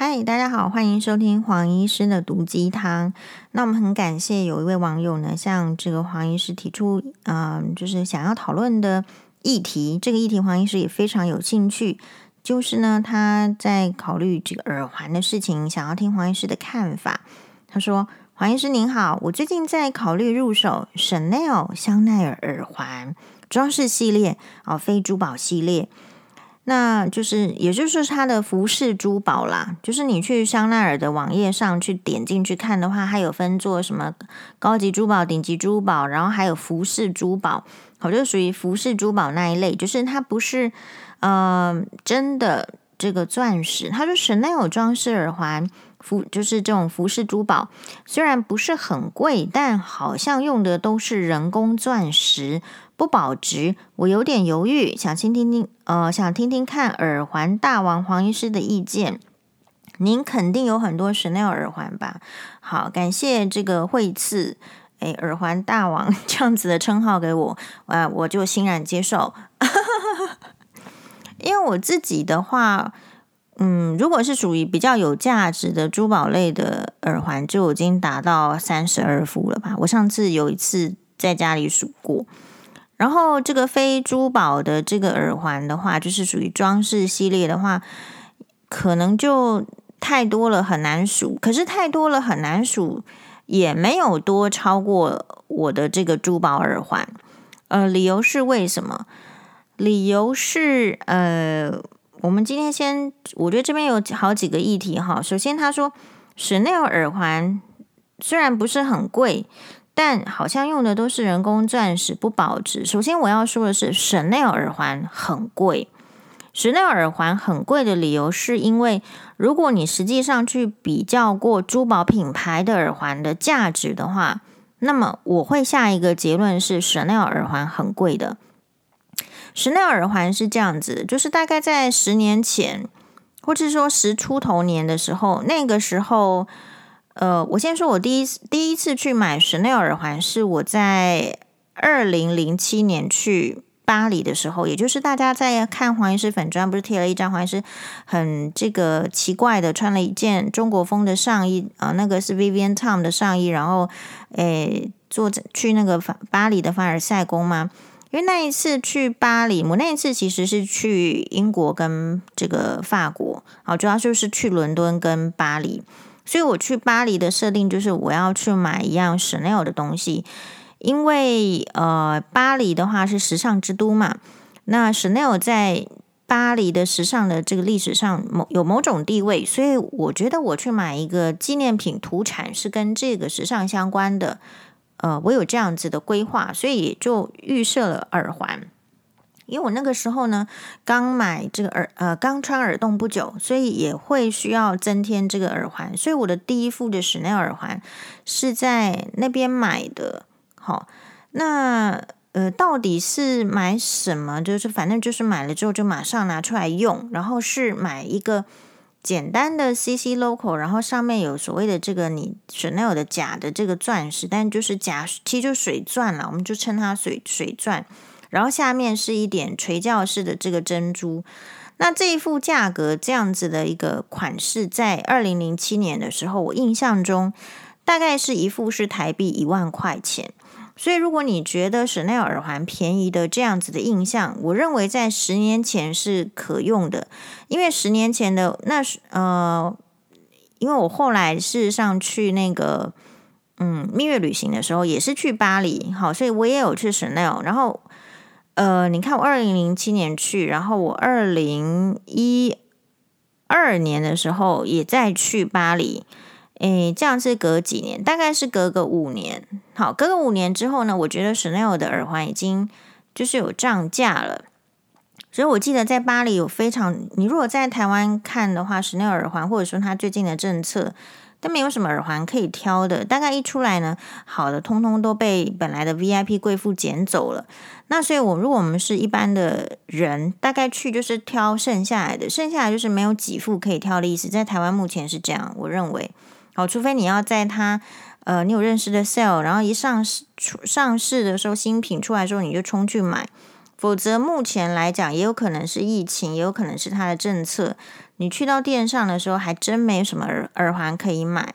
嗨，大家好，欢迎收听黄医师的毒鸡汤。那我们很感谢有一位网友呢，向这个黄医师提出，嗯、就是想要讨论的议题。这个议题黄医师也非常有兴趣，就是呢，他在考虑这个耳环的事情，想要听黄医师的看法。他说：“黄医师您好，我最近在考虑入手 Chanel 香奈儿耳环装饰系列哦，非珠宝系列。”那就是，也就是它的服饰珠宝啦。就是你去香奈儿的网页上去点进去看的话，它有分做什么高级珠宝、顶级珠宝，然后还有服饰珠宝，好，就属于服饰珠宝那一类。就是它不是呃真的这个钻石，它是 Chanel 装饰耳环服，就是这种服饰珠宝，虽然不是很贵，但好像用的都是人工钻石。不保值，我有点犹豫，想听听听，呃，想听听看耳环大王黄医师的意见。您肯定有很多 Chanel 耳环吧？好，感谢这个惠赐，哎，耳环大王 这样子的称号给我，啊，我就欣然接受。因为我自己的话，嗯，如果是属于比较有价值的珠宝类的耳环，就已经达到三十二副了吧？我上次有一次在家里数过。然后这个非珠宝的这个耳环的话，就是属于装饰系列的话，可能就太多了，很难数。可是太多了，很难数，也没有多超过我的这个珠宝耳环。呃，理由是为什么？理由是呃，我们今天先，我觉得这边有好几个议题哈。首先，他说 Chanel 耳环虽然不是很贵。但好像用的都是人工钻石，不保值。首先我要说的是，Chanel 耳环很贵。Chanel 耳环很贵的理由是因为，如果你实际上去比较过珠宝品牌的耳环的价值的话，那么我会下一个结论是，Chanel 耳环很贵的。Chanel 耳环是这样子，就是大概在十年前，或者说十出头年的时候，那个时候。呃，我先说，我第一次第一次去买 Chanel 耳环是我在二零零七年去巴黎的时候，也就是大家在看黄医师粉砖，不是贴了一张黄医师很这个奇怪的穿了一件中国风的上衣啊，那个是 Vivienne Tom 的上衣，然后诶坐着去那个法巴黎的凡尔赛宫吗？因为那一次去巴黎，我那一次其实是去英国跟这个法国，好，主要就是去伦敦跟巴黎。所以我去巴黎的设定就是我要去买一样 Chanel 的东西，因为呃巴黎的话是时尚之都嘛，那 Chanel 在巴黎的时尚的这个历史上某有某种地位，所以我觉得我去买一个纪念品土产是跟这个时尚相关的，呃，我有这样子的规划，所以就预设了耳环。因为我那个时候呢，刚买这个耳呃，刚穿耳洞不久，所以也会需要增添这个耳环。所以我的第一副的 Chanel 耳环是在那边买的。好，那呃，到底是买什么？就是反正就是买了之后就马上拿出来用，然后是买一个简单的 CC Local，然后上面有所谓的这个你 Chanel 的假的这个钻石，但就是假，其实就水钻了，我们就称它水水钻。然后下面是一点垂坠式的这个珍珠，那这一副价格这样子的一个款式，在二零零七年的时候，我印象中大概是一副是台币一万块钱。所以如果你觉得 Chanel 耳环便宜的这样子的印象，我认为在十年前是可用的，因为十年前的那是呃，因为我后来事实上去那个嗯蜜月旅行的时候，也是去巴黎，好，所以我也有去 Chanel，然后。呃，你看我二零零七年去，然后我二零一二年的时候也再去巴黎，诶，这样是隔几年？大概是隔个五年。好，隔个五年之后呢，我觉得 Chanel 的耳环已经就是有涨价了。所以我记得在巴黎有非常，你如果在台湾看的话，Chanel 耳环或者说它最近的政策。都没有什么耳环可以挑的，大概一出来呢，好的通通都被本来的 VIP 贵妇捡走了。那所以，我如果我们是一般的人，大概去就是挑剩下来的，剩下来就是没有几副可以挑的意思。在台湾目前是这样，我认为，好，除非你要在它呃，你有认识的 sale，然后一上市出上市的时候，新品出来之后你就冲去买，否则目前来讲，也有可能是疫情，也有可能是它的政策。你去到店上的时候，还真没什么耳耳环可以买。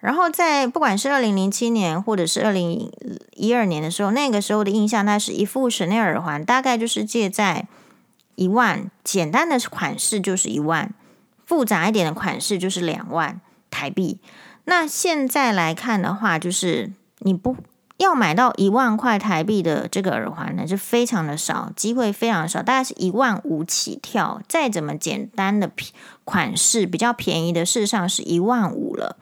然后在不管是二零零七年或者是二零一二年的时候，那个时候的印象，那是一副 Chanel 耳环，大概就是借在一万，简单的款式就是一万，复杂一点的款式就是两万台币。那现在来看的话，就是你不要买到一万块台币的这个耳环呢，是非常的少，机会非常少，大概是一万五起跳。再怎么简单的款式，比较便宜的，事实上是一万五了。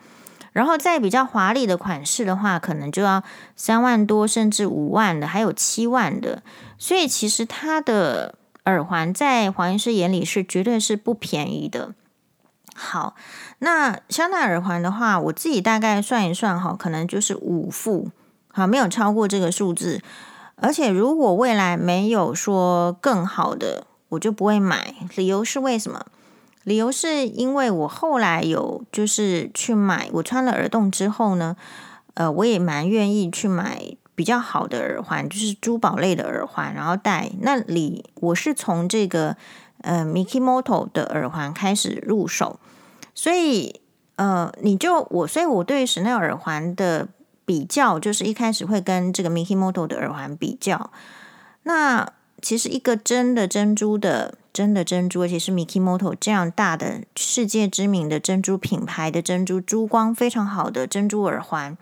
然后再比较华丽的款式的话，可能就要三万多，甚至五万的，还有七万的。所以其实它的耳环在黄医师眼里是绝对是不便宜的。好，那香奈耳环的话，我自己大概算一算哈，可能就是五副，好，没有超过这个数字。而且如果未来没有说更好的，我就不会买。理由是为什么？理由是因为我后来有就是去买，我穿了耳洞之后呢，呃，我也蛮愿意去买比较好的耳环，就是珠宝类的耳环，然后戴。那里我是从这个呃 Mikimoto 的耳环开始入手，所以呃，你就我，所以我对 Chanel 耳环的比较，就是一开始会跟这个 Mikimoto 的耳环比较。那其实一个真的珍珠的。真的珍珠，而且是 Mikimoto 这样大的世界知名的珍珠品牌的珍珠，珠光非常好的珍珠耳环，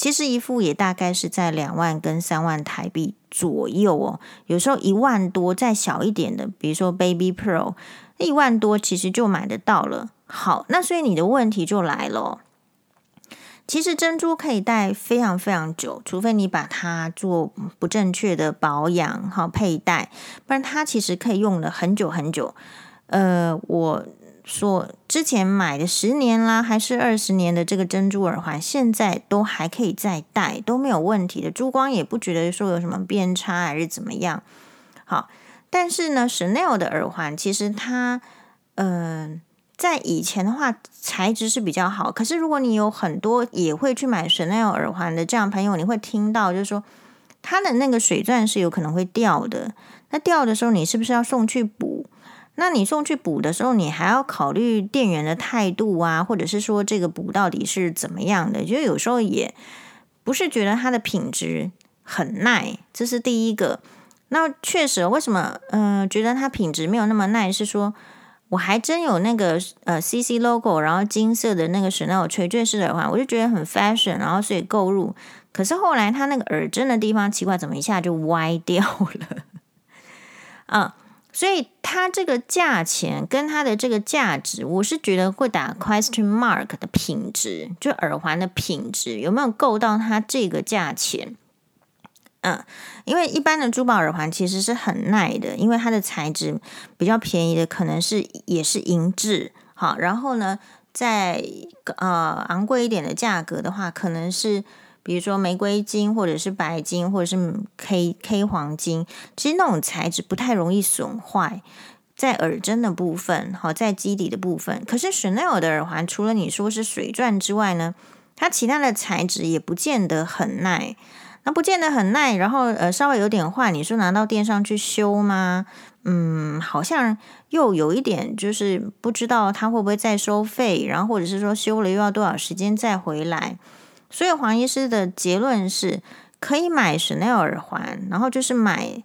其实一副也大概是在两万跟三万台币左右哦，有时候一万多，再小一点的，比如说 Baby Pro，一万多其实就买得到了。好，那所以你的问题就来了。其实珍珠可以戴非常非常久，除非你把它做不正确的保养好佩戴，不然它其实可以用了很久很久。呃，我说之前买的十年啦，还是二十年的这个珍珠耳环，现在都还可以再戴，都没有问题的。珠光也不觉得说有什么变差还是怎么样。好，但是呢，Chanel 的耳环其实它，嗯、在以前的话，材质是比较好。可是如果你有很多也会去买 Chanel 耳环的这样朋友，你会听到就是说，它的那个水钻是有可能会掉的。那掉的时候，你是不是要送去补？那你送去补的时候，你还要考虑店员的态度啊，或者是说这个补到底是怎么样的？就有时候也不是觉得它的品质很耐，这是第一个。那确实，为什么嗯、觉得它品质没有那么耐？是说。我还真有那个呃 CC logo，然后金色的那个 Chanel 垂坠式耳环，我就觉得很 fashion，然后所以购入。可是后来它那个耳针的地方奇怪，怎么一下就歪掉了？啊，所以它这个价钱跟它的这个价值，我是觉得会打 question mark 的品质，就耳环的品质有没有够到它这个价钱？嗯，因为一般的珠宝耳环其实是很耐的，因为它的材质比较便宜的，可能是也是银质，好，然后呢，在呃昂贵一点的价格的话，可能是比如说玫瑰金，或者是白金，或者是 K K 黄金，其实那种材质不太容易损坏，在耳针的部分，好，在基底的部分，可是 Chanel 的耳环，除了你说是水钻之外呢，它其他的材质也不见得很耐。那不见得很耐，然后呃稍微有点坏，你说拿到店上去修吗？嗯，好像又有一点，就是不知道他会不会再收费，然后或者是说修了又要多少时间再回来。所以黄医师的结论是，可以买 Chanel 耳环，然后就是买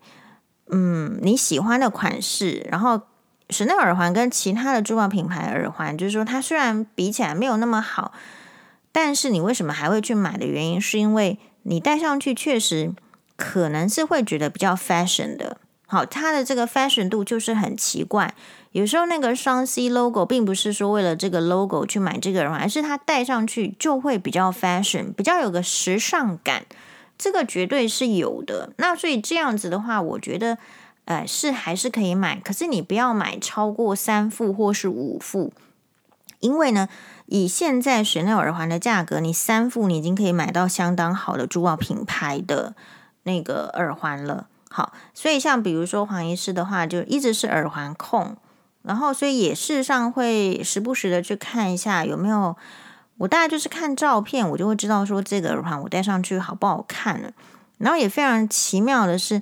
嗯你喜欢的款式，然后 Chanel 耳环跟其他的珠宝品牌耳环，就是说它虽然比起来没有那么好，但是你为什么还会去买的原因，是因为。你戴上去确实可能是会觉得比较 fashion 的，好，它的这个 fashion 度就是很奇怪。有时候那个双 C logo 并不是说为了这个 logo 去买这个耳环，而是它戴上去就会比较 fashion，比较有个时尚感，这个绝对是有的。那所以这样子的话，我觉得呃是还是可以买，可是你不要买超过三副或是五副，因为呢。以现在选那耳环的价格，你三副你已经可以买到相当好的珠宝品牌的那个耳环了。好，所以像比如说黄医师的话，就一直是耳环控，然后所以也事实上会时不时的去看一下有没有。我大概就是看照片，我就会知道说这个耳环我戴上去好不好看。然后也非常奇妙的是，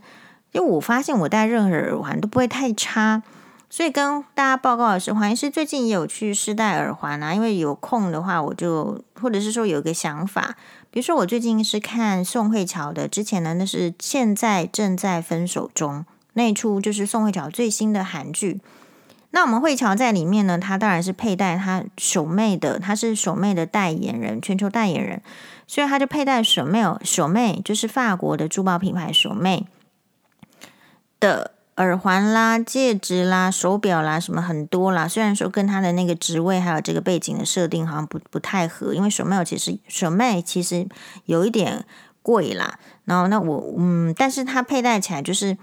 因为我发现我戴任何耳环都不会太差。所以跟大家报告的是，黄医师最近也有去试戴耳环啊，因为有空的话，我就或者是说有一个想法，比如说我最近是看宋慧乔的，之前呢那是现在正在分手中那一出，就是宋慧乔最新的韩剧。那我们慧乔在里面呢，她当然是佩戴她手妹的，她是手妹的代言人，全球代言人，所以她就佩戴手妹手妹就是法国的珠宝品牌手妹的。耳环啦、戒指啦、手表啦，什么很多啦。虽然说跟他的那个职位还有这个背景的设定好像不不太合，因为 Chomé 其实 Chomé 其实有一点贵啦。然后那我嗯，但是它佩戴起来就是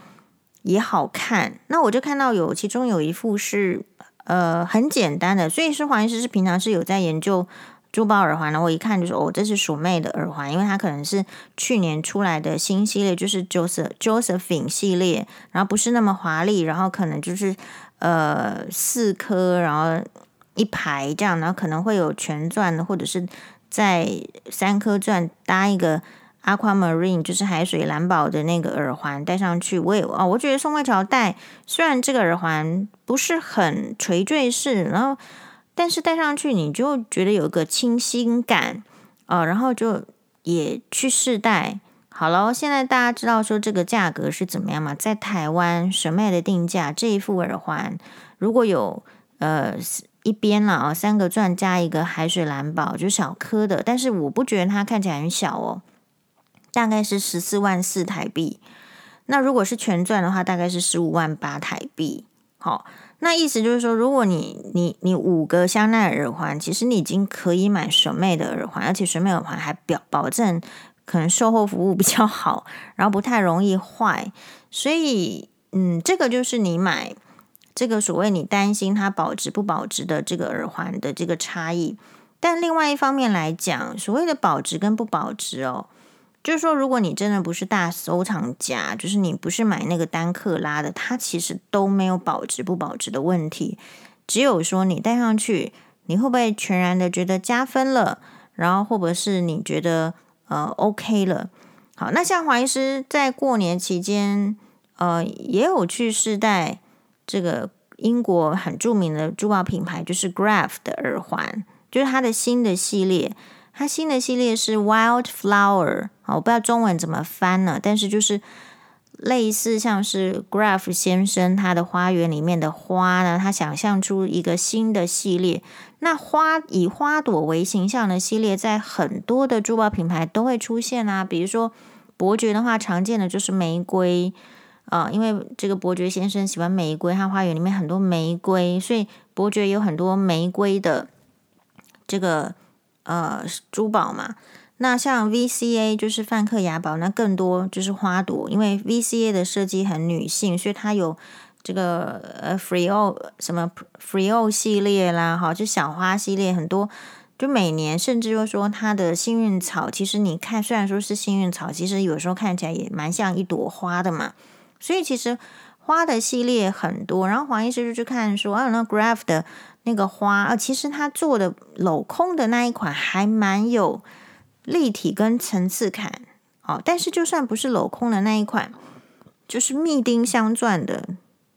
也好看。那我就看到有其中有一副是呃很简单的，所以是黄医师是平常是有在研究。珠宝耳环呢，我一看就说哦，这是鼠妹的耳环，因为它可能是去年出来的新系列，就是 Joseph Josephine 系列，然后不是那么华丽，然后可能就是呃四颗，然后一排这样，然后可能会有全钻的，或者是在三颗钻搭一个 Aquamarine，就是海水蓝宝的那个耳环戴上去。我也哦，我觉得宋慧乔戴，虽然这个耳环不是很垂坠式，然后。但是戴上去你就觉得有一个清新感，呃，然后就也去试戴。好了，现在大家知道说这个价格是怎么样吗？在台湾什么的定价，这一副耳环如果有呃一边了啊，三个钻加一个海水蓝宝，就小颗的，但是我不觉得它看起来很小哦，大概是十四万四台币。那如果是全钻的话，大概是十五万八台币。好。那意思就是说，如果你你你五个香奈儿耳环，其实你已经可以买水妹的耳环，而且水妹耳环还表保证可能售后服务比较好，然后不太容易坏。所以，嗯，这个就是你买这个所谓你担心它保值不保值的这个耳环的这个差异。但另外一方面来讲，所谓的保值跟不保值哦。就是说，如果你真的不是大收藏家，就是你不是买那个单克拉的，它其实都没有保值不保值的问题。只有说你戴上去，你会不会全然的觉得加分了，然后或者是你觉得呃 OK 了。好，那像黄医师在过年期间，呃，也有去试戴这个英国很著名的珠宝品牌，就是 Graf 的耳环，就是它的新的系列。它新的系列是 Wild Flower 我不知道中文怎么翻呢，但是就是类似像是 Graf 先生他的花园里面的花呢，他想象出一个新的系列。那花以花朵为形象的系列，在很多的珠宝品牌都会出现啊，比如说伯爵的话，常见的就是玫瑰啊，因为这个伯爵先生喜欢玫瑰，他花园里面很多玫瑰，所以伯爵有很多玫瑰的这个。呃，珠宝嘛，那像 VCA 就是梵克雅宝，那更多就是花朵，因为 VCA 的设计很女性，所以它有这个呃 Freo 什么 Freeo 系列啦，哈，就小花系列很多，就每年甚至就说它的幸运草，其实你看虽然说是幸运草，其实有时候看起来也蛮像一朵花的嘛，所以其实花的系列很多，然后黄医师就去看说啊，那 Graf 的。那个花啊，其实他做的镂空的那一款还蛮有立体跟层次感哦。但是就算不是镂空的那一款，就是密钉镶钻的，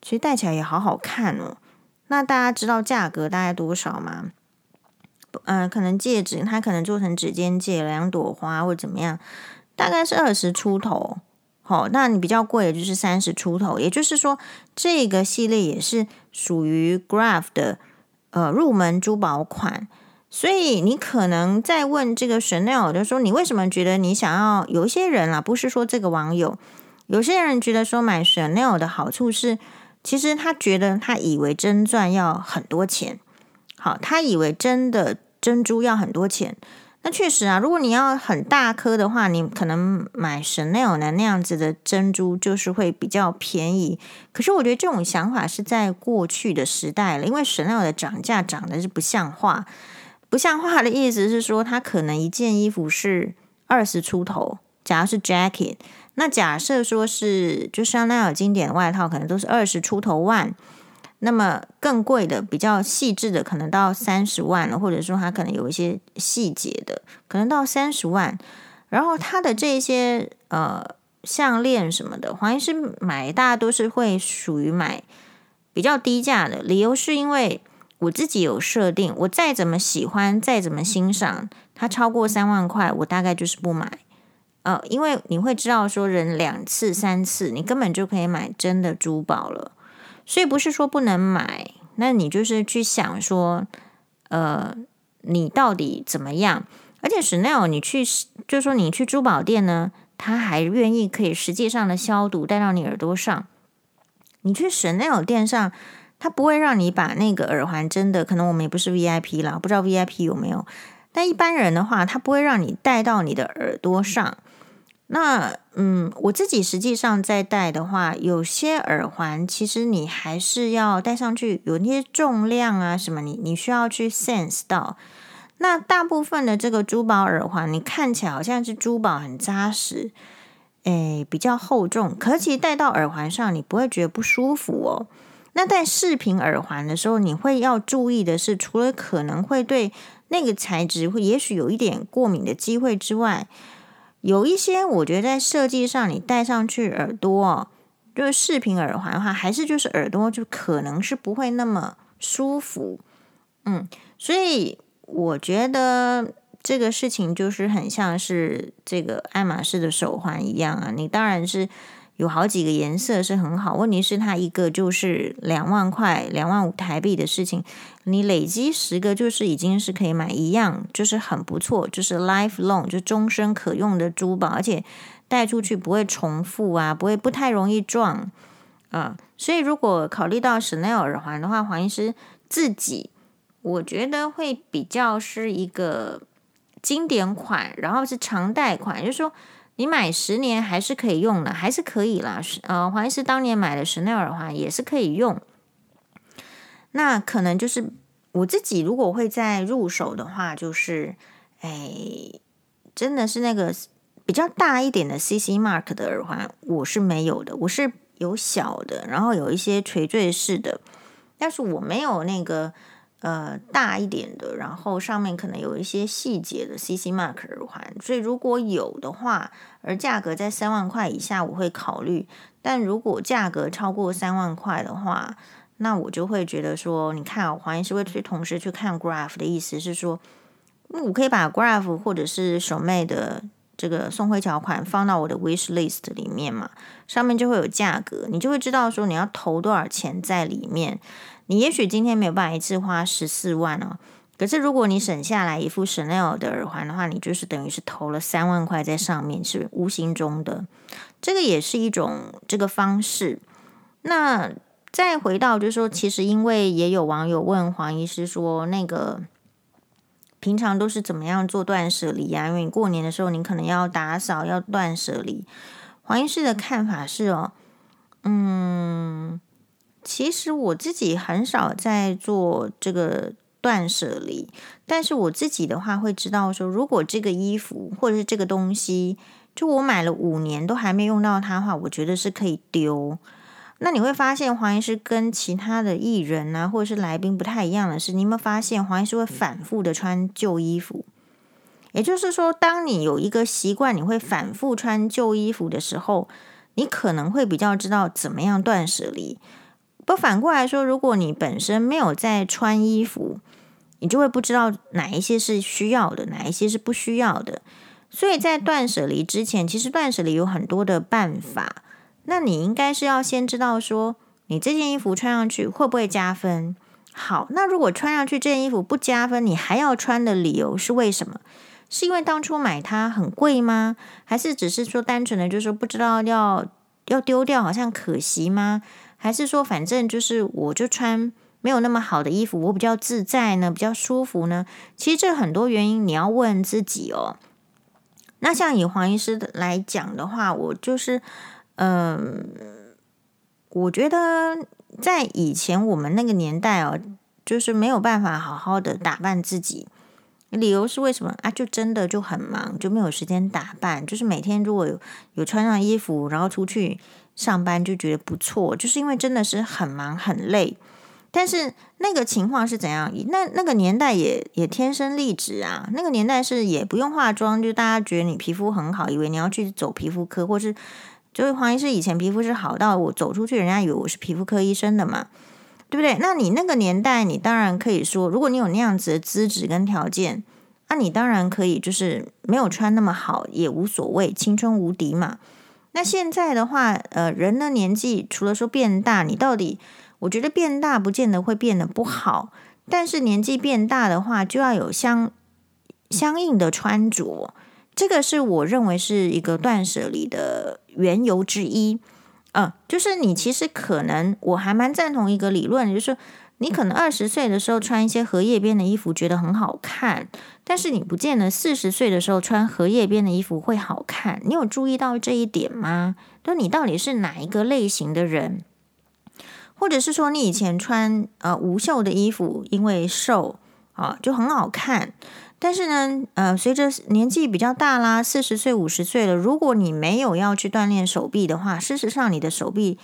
其实戴起来也好好看哦。那大家知道价格大概多少吗？嗯、可能戒指它可能做成指尖戒，两朵花或怎么样，大概是二十出头。好、哦，那你比较贵的就是三十出头。也就是说，这个系列也是属于 Graf 的。呃，入门珠宝款，所以你可能在问这个 Chanel，就说你为什么觉得你想要？有一些人啊，不是说这个网友，有些人觉得说买 Chanel 的好处是，其实他觉得他以为真钻要很多钱，好，他以为真的珍珠要很多钱。那确实啊，如果你要很大颗的话，你可能买 Chanel 的那样子的珍珠就是会比较便宜。可是我觉得这种想法是在过去的时代了，因为 Chanel 的涨价涨的是不像话。不像话的意思是说，它可能一件衣服是二十出头，假如是 jacket，那假设说是就香奈儿经典的外套，可能都是二十出头万。那么更贵的、比较细致的，可能到三十万了，或者说它可能有一些细节的，可能到三十万。然后它的这些呃项链什么的，黄医师买大家都是会属于买比较低价的，理由是因为我自己有设定，我再怎么喜欢，再怎么欣赏，它超过三万块，我大概就是不买。呃，因为你会知道说，人两次三次，你根本就可以买真的珠宝了，所以不是说不能买，那你就是去想说，呃，你到底怎么样？而且 Chanel，你去就是说你去珠宝店呢。他还愿意可以实际上的消毒带到你耳朵上。你去 Chanel 店上，他不会让你把那个耳环真的，可能我们也不是 VIP 啦，不知道 VIP 有没有。但一般人的话，他不会让你戴到你的耳朵上。那嗯，我自己实际上在戴的话，有些耳环其实你还是要戴上去，有那些重量啊什么你，你需要去 sense 到。那大部分的这个珠宝耳环，你看起来好像是珠宝很扎实，诶，比较厚重，可其实戴到耳环上，你不会觉得不舒服哦。那戴饰品耳环的时候，你会要注意的是，除了可能会对那个材质会也许有一点过敏的机会之外，有一些我觉得在设计上，你戴上去耳朵，就是饰品耳环的话，还是就是耳朵就可能是不会那么舒服，嗯，所以。我觉得这个事情就是很像是这个爱马仕的手环一样啊，你当然是有好几个颜色是很好，问题是它一个就是两万块、两万五台币的事情，你累积十个就是已经是可以买一样，就是很不错，就是 lifelong 就终身可用的珠宝，而且带出去不会重复啊，不会不太容易撞啊，所以如果考虑到 Chanel 耳环的话，黄医师自己。我觉得会比较是一个经典款，然后是常戴款，就是说你买十年还是可以用的，还是可以啦。呃，黄医师当年买的 Chanel 耳环也是可以用。那可能就是我自己如果会再入手的话，就是哎，真的是那个比较大一点的 CC Mark 的耳环，我是没有的，我是有小的，然后有一些垂坠式的，但是我没有那个。呃，大一点的，然后上面可能有一些细节的 CC Mark 耳环，所以如果有的话，而价格在三万块以下，我会考虑；但如果价格超过三万块的话，那我就会觉得说，你看，黄医师会去同时去看 Graph 的意思是说，我可以把 Graph 或者是手妹的这个宋慧乔款放到我的 Wish List 里面嘛，上面就会有价格，你就会知道说你要投多少钱在里面。你也许今天没有办法一次花十四万哦，可是如果你省下来一副 Chanel 的耳环的话，你就是等于是投了三万块在上面，是无形中的。这个也是一种这个方式。那再回到就是说，其实因为也有网友问黄医师说，那个平常都是怎么样做断舍离啊？因为你过年的时候你可能要打扫，要断舍离。黄医师的看法是哦，嗯。其实我自己很少在做这个断舍离，但是我自己的话会知道说，如果这个衣服或者是这个东西，就我买了五年都还没用到它的话，我觉得是可以丢。那你会发现黄医师跟其他的艺人啊，或者是来宾不太一样的是，你有没有发现黄医师会反复的穿旧衣服？也就是说，当你有一个习惯，你会反复穿旧衣服的时候，你可能会比较知道怎么样断舍离。不，反过来说，如果你本身没有在穿衣服，你就会不知道哪一些是需要的，哪一些是不需要的。所以在断舍离之前，其实断舍离有很多的办法。那你应该是要先知道说，你这件衣服穿上去会不会加分？好，那如果穿上去这件衣服不加分，你还要穿的理由是为什么？是因为当初买它很贵吗？还是只是说单纯的就是不知道要要丢掉，好像可惜吗？还是说，反正就是，我就穿没有那么好的衣服，我比较自在呢，比较舒服呢。其实这很多原因，你要问自己哦。那像以黄医师来讲的话，我就是，嗯，我觉得在以前我们那个年代哦，就是没有办法好好的打扮自己。理由是为什么啊？就真的就很忙，就没有时间打扮。就是每天如果有有穿上衣服，然后出去。上班就觉得不错，就是因为真的是很忙很累。但是那个情况是怎样？那那个年代也也天生丽质啊，那个年代是也不用化妆，就大家觉得你皮肤很好，以为你要去走皮肤科，或是就是黄医师以前皮肤是好到我走出去，人家以为我是皮肤科医生的嘛，对不对？那你那个年代，你当然可以说，如果你有那样子的资质跟条件，那你当然可以就是没有穿那么好也无所谓，青春无敌嘛。那现在的话，呃，人的年纪除了说变大，你到底？我觉得变大不见得会变得不好，但是年纪变大的话，就要有相相应的穿着，这个是我认为是一个断舍离的缘由之一。嗯，就是你其实可能我还蛮赞同一个理论，就是你可能二十岁的时候穿一些荷叶边的衣服觉得很好看，但是你不见得四十岁的时候穿荷叶边的衣服会好看。你有注意到这一点吗？就你到底是哪一个类型的人？或者是说，你以前穿呃无袖的衣服，因为瘦啊就很好看，但是呢，呃，随着年纪比较大啦，四十岁、五十岁了，如果你没有要去锻炼手臂的话，事实上你的手臂，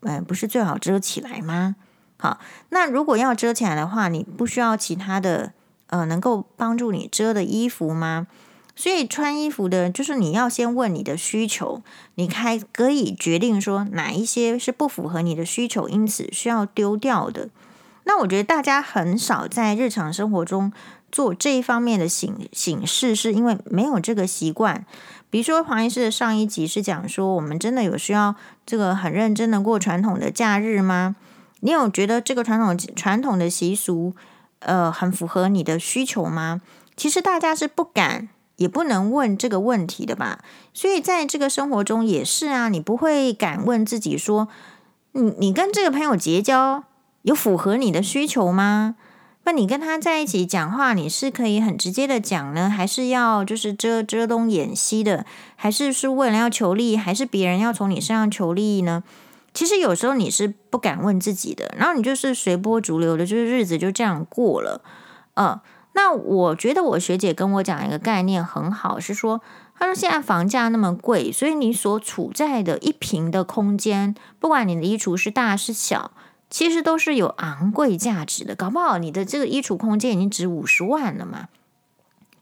呃，不是最好遮起来吗？好，那如果要遮起来的话，你不需要其他的呃能够帮助你遮的衣服吗？所以穿衣服的，就是你要先问你的需求，你开可以决定说哪一些是不符合你的需求，因此需要丢掉的。那我觉得大家很少在日常生活中做这一方面的醒醒事，是因为没有这个习惯。比如说黄医师的上一集是讲说，我们真的有需要这个很认真的过传统的假日吗？你有觉得这个传统传统的习俗，呃，很符合你的需求吗？其实大家是不敢。也不能问这个问题的吧，所以在这个生活中也是啊，你不会敢问自己说，你你跟这个朋友结交有符合你的需求吗？那你跟他在一起讲话，你是可以很直接的讲呢，还是要就是遮遮东掩西的，还是是为了要求利益，还是别人要从你身上求利益呢？其实有时候你是不敢问自己的，然后你就是随波逐流的，就是日子就这样过了，嗯。那我觉得我学姐跟我讲一个概念很好，是说，她说现在房价那么贵，所以你所处在的一平的空间，不管你的衣橱是大是小，其实都是有昂贵价值的。搞不好你的这个衣橱空间已经值五十万了嘛，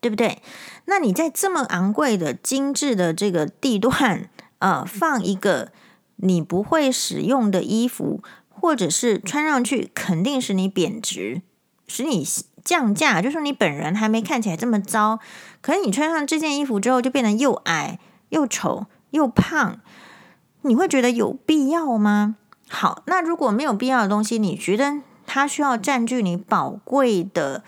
对不对？那你在这么昂贵的精致的这个地段，呃，放一个你不会使用的衣服，或者是穿上去肯定使你贬值，使你。降价，就说你本人还没看起来这么糟，可是你穿上这件衣服之后就变得又矮又丑又胖，你会觉得有必要吗？好，那如果没有必要的东西，你觉得它需要占据你宝贵的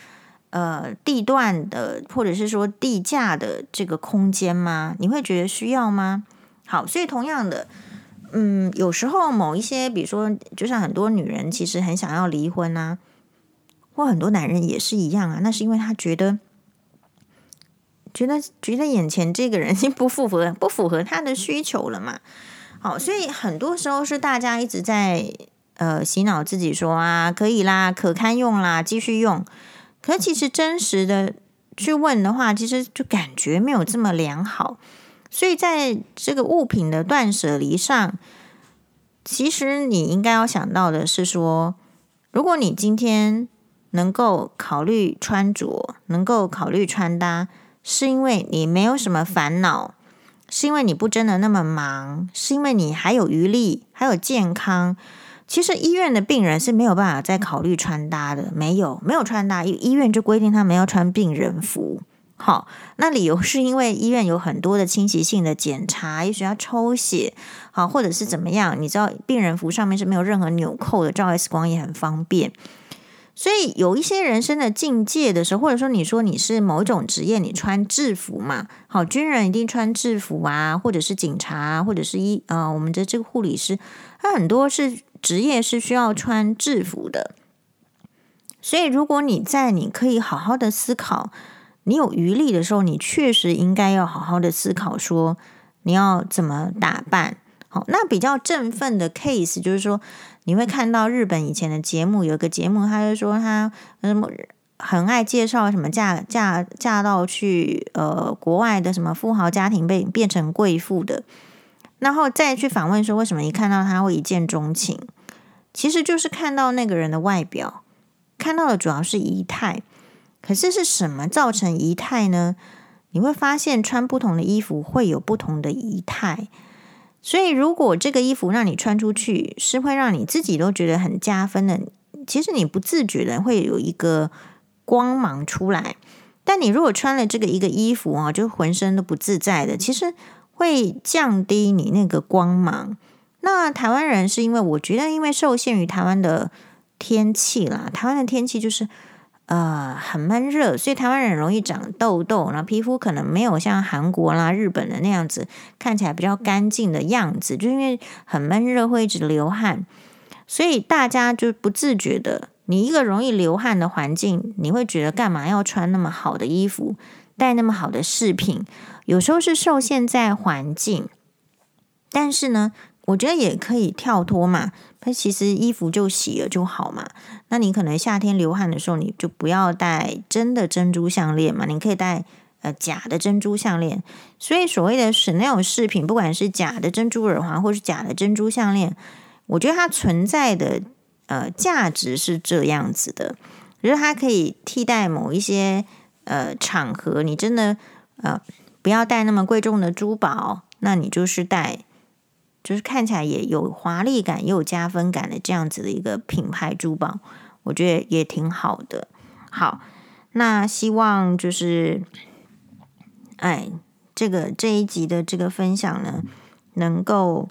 呃地段的或者是说地价的这个空间吗？你会觉得需要吗？好，所以同样的，嗯，有时候某一些，比如说，就像很多女人其实很想要离婚啊。或很多男人也是一样啊，那是因为他觉得，觉得觉得眼前这个人已经不符合不符合他的需求了嘛。好，所以很多时候是大家一直在呃洗脑自己说啊，可以啦，可堪用啦，继续用。可其实真实的去问的话，其实就感觉没有这么良好。所以在这个物品的断舍离上，其实你应该要想到的是说，如果你今天。能够考虑穿着，能够考虑穿搭，是因为你没有什么烦恼，是因为你不真的那么忙，是因为你还有余力，还有健康。其实医院的病人是没有办法再考虑穿搭的，没有没有穿搭，医院就规定他们要穿病人服。好，那理由是因为医院有很多的侵袭性的检查，也许要抽血，好，或者是怎么样？你知道病人服上面是没有任何纽扣的，照 X 光也很方便。所以有一些人生的境界的时候，或者说你说你是某一种职业，你穿制服嘛？好，军人一定穿制服啊，或者是警察，或者是医呃，我们的这个护理师，他很多是职业是需要穿制服的。所以如果你在你可以好好的思考，你有余力的时候，你确实应该要好好的思考说你要怎么打扮。好，那比较振奋的 case 就是说。你会看到日本以前的节目，有个节目，他就说他什么很爱介绍什么嫁嫁嫁到去呃国外的什么富豪家庭被变成贵妇的，然后再去访问说为什么一看到他会一见钟情，其实就是看到那个人的外表，看到的主要是仪态。可是是什么造成仪态呢？你会发现穿不同的衣服会有不同的仪态。所以如果这个衣服让你穿出去，是会让你自己都觉得很加分的。其实你不自觉的会有一个光芒出来。但你如果穿了这个一个衣服啊，就浑身都不自在的，其实会降低你那个光芒。那台湾人是因为我觉得，因为受限于台湾的天气啦，台湾的天气就是呃很闷热，所以台湾人容易长痘痘，然后皮肤可能没有像韩国啦、日本的那样子看起来比较干净的样子，就因为很闷热会一直流汗，所以大家就不自觉的，你一个容易流汗的环境，你会觉得干嘛要穿那么好的衣服，带那么好的饰品？有时候是受限在环境，但是呢。我觉得也可以跳脱嘛，它其实衣服就洗了就好嘛。那你可能夏天流汗的时候，你就不要戴真的珍珠项链嘛，你可以戴呃假的珍珠项链。所以所谓的 Chanel 饰品，不管是假的珍珠耳环或是假的珍珠项链，我觉得它存在的呃价值是这样子的，就是它可以替代某一些呃场合，你真的呃不要戴那么贵重的珠宝，那你就是戴。就是看起来也有华丽感，也有加分感的这样子的一个品牌珠宝，我觉得也挺好的。好，那希望就是，哎，这个这一集的这个分享呢，能够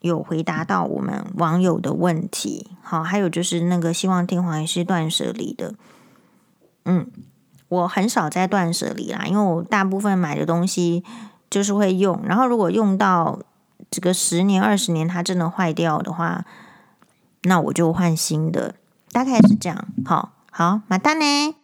有回答到我们网友的问题。好，还有就是那个希望听黄医师断舍离的，嗯，我很少在断舍离啦，因为我大部分买的东西就是会用，然后如果用到。这个十年二十年，它真的坏掉的话，那我就换新的，大概是这样。好，好，马丹呢？